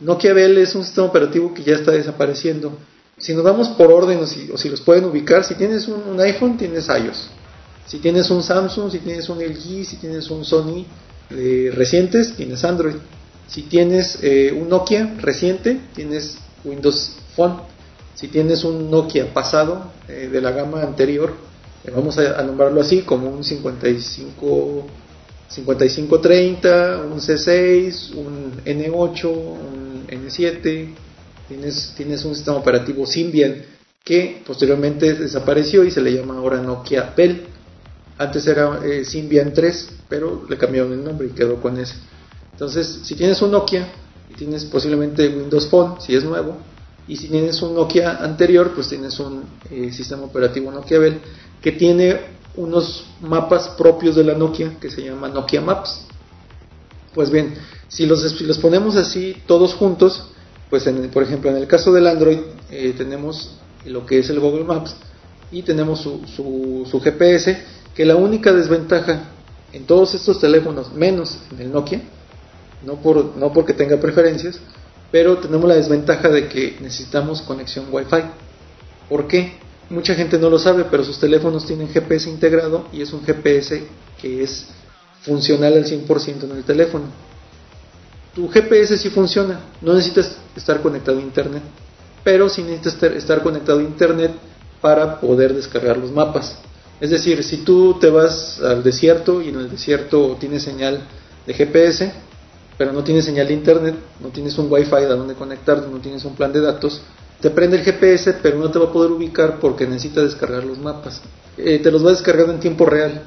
Nokia Bell es un sistema operativo que ya está desapareciendo. Si nos vamos por orden o si, o si los pueden ubicar, si tienes un iPhone, tienes iOS. Si tienes un Samsung, si tienes un LG, si tienes un Sony eh, recientes, tienes Android. Si tienes eh, un Nokia reciente, tienes Windows Phone. Si tienes un Nokia pasado eh, de la gama anterior, vamos a, nombrarlo así, como un 55, 5530, un C6, un N8, un N7, tienes, tienes un sistema operativo Symbian que posteriormente desapareció y se le llama ahora Nokia Bell. Antes era eh, Symbian 3, pero le cambiaron el nombre y quedó con ese. Entonces, si tienes un Nokia y tienes posiblemente Windows Phone, si es nuevo, y si tienes un Nokia anterior, pues tienes un eh, sistema operativo Nokia Bell que tiene unos mapas propios de la Nokia que se llama Nokia Maps. Pues bien, si los, ponemos así todos juntos, pues por ejemplo en el caso del Android eh, tenemos lo que es el Google Maps y tenemos su, su, su GPS que la única desventaja en todos estos teléfonos, menos en el Nokia, no, por, no porque tenga preferencias, pero tenemos la desventaja de que necesitamos conexión Wi-Fi. ¿Por qué? Mucha gente no lo sabe, pero sus teléfonos tienen GPS integrado y es un GPS que es funcional al 100% en el teléfono. Tu GPS sí funciona, no necesitas estar conectado a Internet, pero sí necesitas estar conectado a Internet para poder descargar los mapas. Es decir, si tú te vas al desierto y en el desierto tienes señal de GPS, pero no tienes señal de internet, no tienes un wifi a donde conectarte, no tienes un plan de datos, te prende el GPS, pero no te va a poder ubicar porque necesita descargar los mapas. Eh, te los va descargando en tiempo real,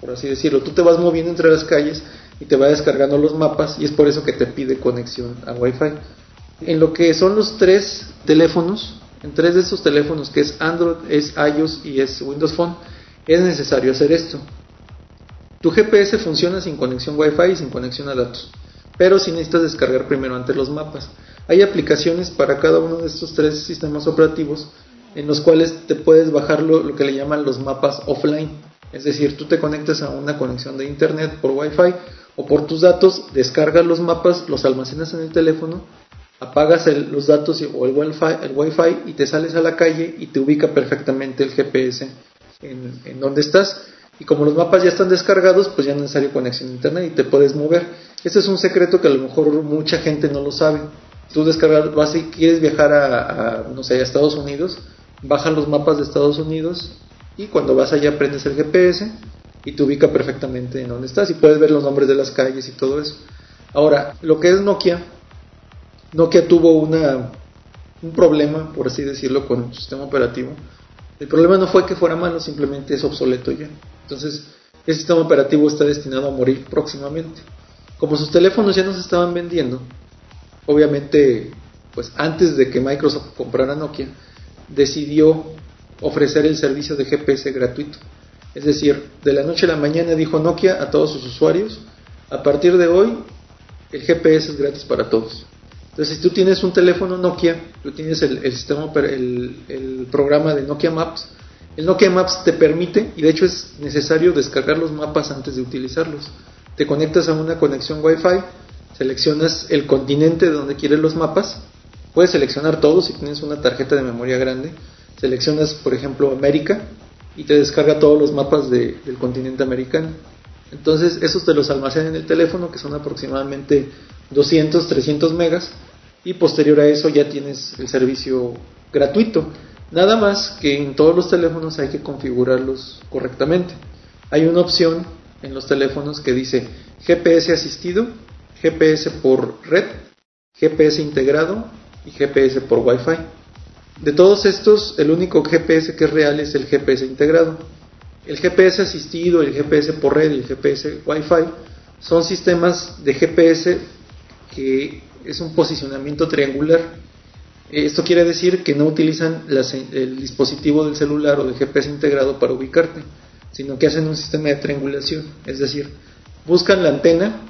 por así decirlo. Tú te vas moviendo entre las calles y te va descargando los mapas y es por eso que te pide conexión a Wi-Fi. En lo que son los tres teléfonos, en tres de esos teléfonos que es Android, es iOS y es Windows Phone, es necesario hacer esto. Tu GPS funciona sin conexión Wi-Fi y sin conexión a datos, pero si necesitas descargar primero antes los mapas. Hay aplicaciones para cada uno de estos tres sistemas operativos en los cuales te puedes bajar lo, que le llaman los mapas offline. Es decir, tú te conectas a una conexión de internet por Wi-Fi o por tus datos, descargas los mapas, los almacenas en el teléfono, apagas los datos o el Wi-Fi, el y te sales a la calle y te ubica perfectamente el GPS en, en donde estás. Y como los mapas ya están descargados, pues ya no es necesario conexión a internet y te puedes mover. Este es un secreto que a lo mejor mucha gente no lo sabe. Tú descargas, vas y quieres viajar a, no sé, a Estados Unidos, bajan los mapas de Estados Unidos y cuando vas allá prendes el GPS y te ubica perfectamente en donde estás y puedes ver los nombres de las calles y todo eso. Ahora, lo que es Nokia, Nokia tuvo una un problema, por así decirlo, con el sistema operativo. El problema no fue que fuera malo, simplemente es obsoleto ya. Entonces, ese sistema operativo está destinado a morir próximamente. Como sus teléfonos ya no se estaban vendiendo, obviamente, pues antes de que Microsoft comprara Nokia, decidió ofrecer el servicio de GPS gratuito. Es decir, de la noche a la mañana dijo Nokia a todos sus usuarios, a partir de hoy el GPS es gratis para todos. Entonces, si tú tienes un teléfono Nokia, tú tienes el, sistema, el, el programa de Nokia Maps, el Nokia Maps te permite, y de hecho es necesario descargar los mapas antes de utilizarlos. Te conectas a una conexión Wi-Fi, seleccionas el continente de donde quieres los mapas, puedes seleccionar todos si tienes una tarjeta de memoria grande, seleccionas por ejemplo América y te descarga todos los mapas del continente americano. Entonces esos te los almacena en el teléfono que son aproximadamente 200, 300 megas y posterior a eso ya tienes el servicio gratuito. Nada más que en todos los teléfonos hay que configurarlos correctamente. Hay una opción en los teléfonos que dice GPS asistido, GPS por red, GPS integrado y GPS por Wi-Fi. De todos estos, el único GPS que es real es el GPS integrado. El GPS asistido, el GPS por red y el GPS Wi-Fi son sistemas de GPS que es un posicionamiento triangular. Esto quiere decir que no utilizan el dispositivo del celular o del GPS integrado para ubicarte, sino que hacen un sistema de triangulación. Es decir, buscan la antena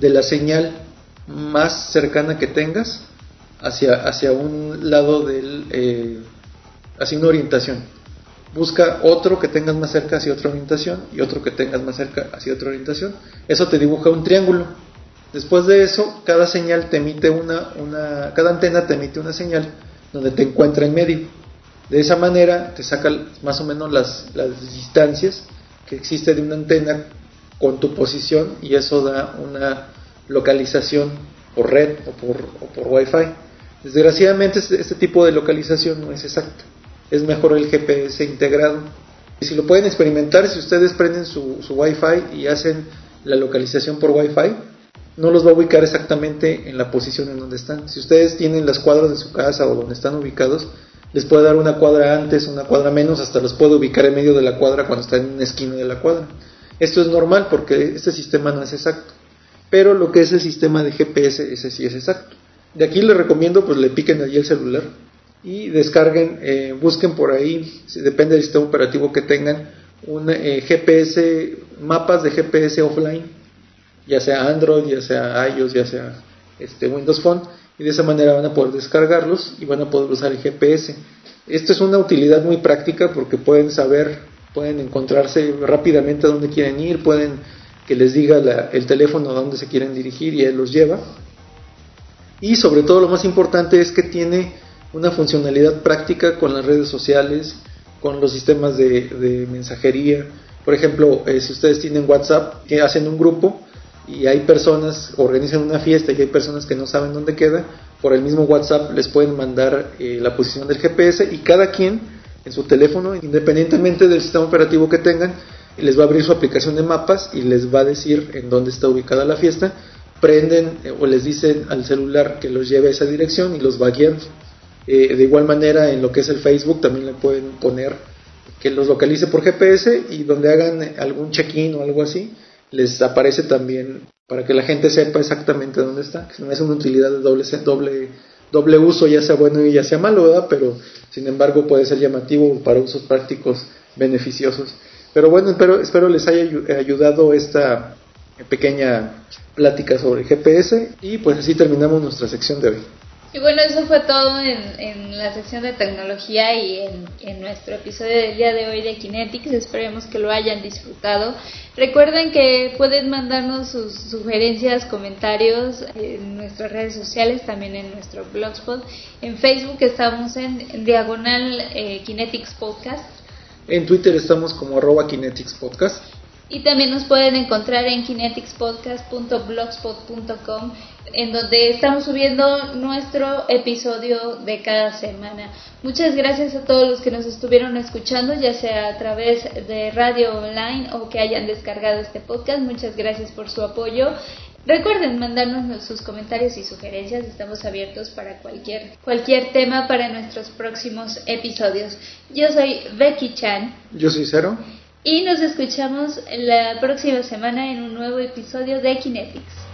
de la señal más cercana que tengas hacia, hacia un lado del, eh, hacia una orientación. Busca otro que tengas más cerca hacia otra orientación y otro que tengas más cerca hacia otra orientación. Eso te dibuja un triángulo. Después de eso, cada señal te emite una, una, cada antena te emite una señal donde te encuentra en medio. De esa manera te saca más o menos las, las distancias que existe de una antena con tu posición y eso da una localización por red o por, o por Wi-Fi. Desgraciadamente este, este, tipo de localización no es exacto. Es mejor el GPS integrado. Y si lo pueden experimentar, si ustedes prenden su, su Wi-Fi y hacen la localización por Wi-Fi, no los va a ubicar exactamente en la posición en donde están. Si ustedes tienen las cuadras de su casa o donde están ubicados, les puede dar una cuadra antes, una cuadra menos, hasta los puede ubicar en medio de la cuadra cuando están en una esquina de la cuadra. Esto es normal porque este sistema no es exacto. Pero lo que es el sistema de GPS, ese sí es exacto. De aquí les recomiendo, pues le piquen allí el celular y descarguen, eh, busquen por ahí, depende del sistema operativo que tengan, un eh, GPS, mapas de GPS offline, ya sea Android, ya sea iOS, ya sea este, Windows Phone, y de esa manera van a poder descargarlos y van a poder usar el GPS. Esto es una utilidad muy práctica porque pueden saber, pueden encontrarse rápidamente a dónde quieren ir, pueden que les diga el teléfono a dónde se quieren dirigir y él los lleva y sobre todo lo más importante es que tiene una funcionalidad práctica con las redes sociales, con los sistemas de, mensajería. Por ejemplo, eh, si ustedes tienen WhatsApp, que hacen un grupo y hay personas, organizan una fiesta y hay personas que no saben dónde queda, por el mismo WhatsApp les pueden mandar eh, la posición del GPS y cada quien en su teléfono, independientemente del sistema operativo que tengan, les va a abrir su aplicación de mapas y les va a decir en dónde está ubicada la fiesta prenden eh, o les dicen al celular que los lleve a esa dirección y los va guiando. Eh, de igual manera en lo que es el Facebook también le pueden poner que los localice por GPS y donde hagan algún check-in o algo así, les aparece también para que la gente sepa exactamente dónde está. Que es una utilidad de doble, doble, doble uso, ya sea bueno y ya sea malo, ¿verdad? Pero sin embargo puede ser llamativo para usos prácticos beneficiosos. Pero bueno, espero, espero les haya ayudado esta pequeña plática sobre GPS y pues así terminamos nuestra sección de hoy.
Y bueno, eso fue todo en, la sección de tecnología y en, nuestro episodio del día de hoy de Kinetics. Esperemos que lo hayan disfrutado. Recuerden que pueden mandarnos sus sugerencias, comentarios en nuestras redes sociales, también en nuestro blogspot. En Facebook estamos en, diagonal eh, Kinetics Podcast.
En Twitter estamos como arroba Kinetics Podcast.
Y también nos pueden encontrar en kineticspodcast.blogspot.com, en donde estamos subiendo nuestro episodio de cada semana. Muchas gracias a todos los que nos estuvieron escuchando, ya sea a través de radio online o que hayan descargado este podcast. Muchas gracias por su apoyo. Recuerden mandarnos sus comentarios y sugerencias, estamos abiertos para cualquier, cualquier tema para nuestros próximos episodios. Yo soy Becky Chan.
Yo soy Cero.
Y nos escuchamos la próxima semana en un nuevo episodio de Kinetics.
Kinetics.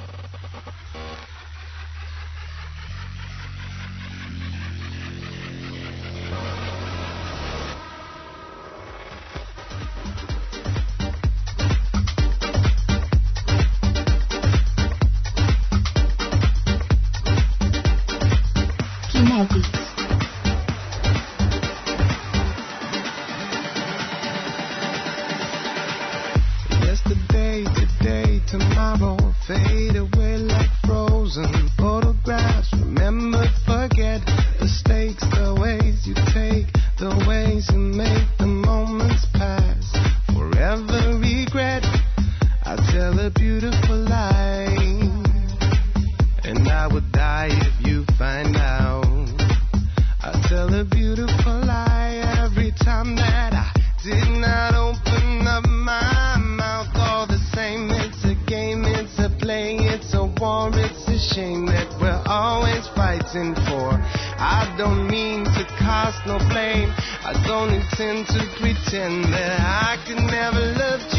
That I could never love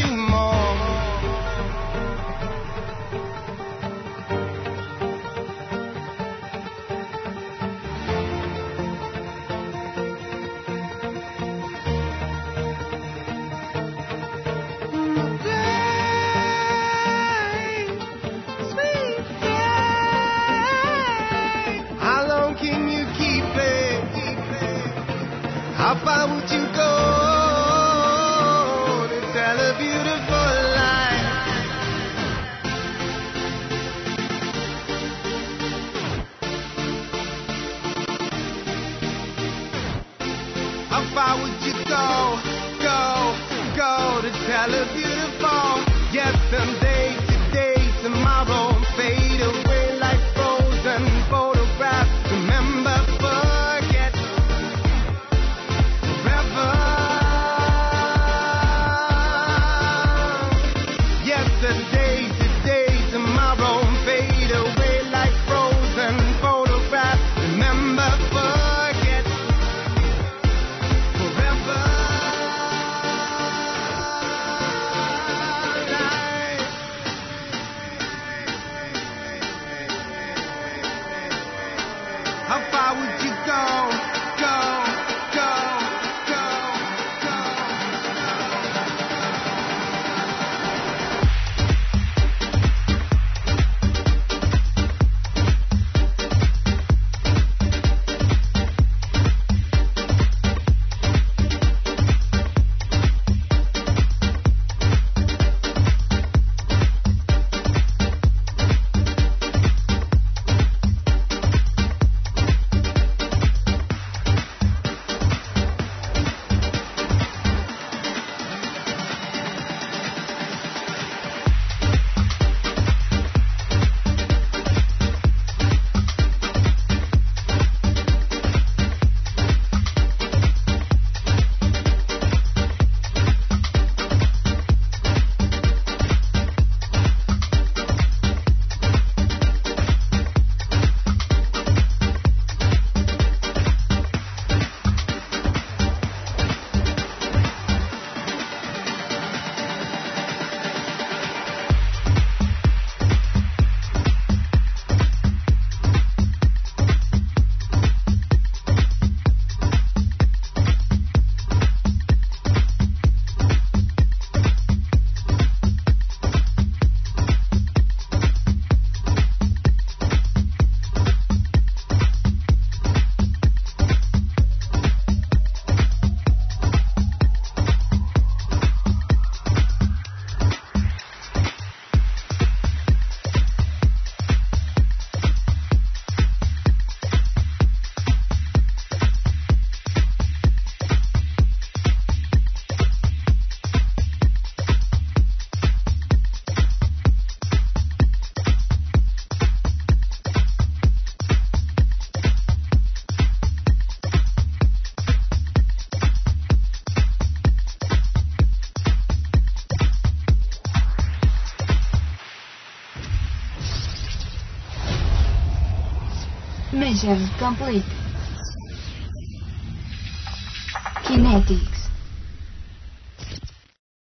them
Mission complete. Kinetic.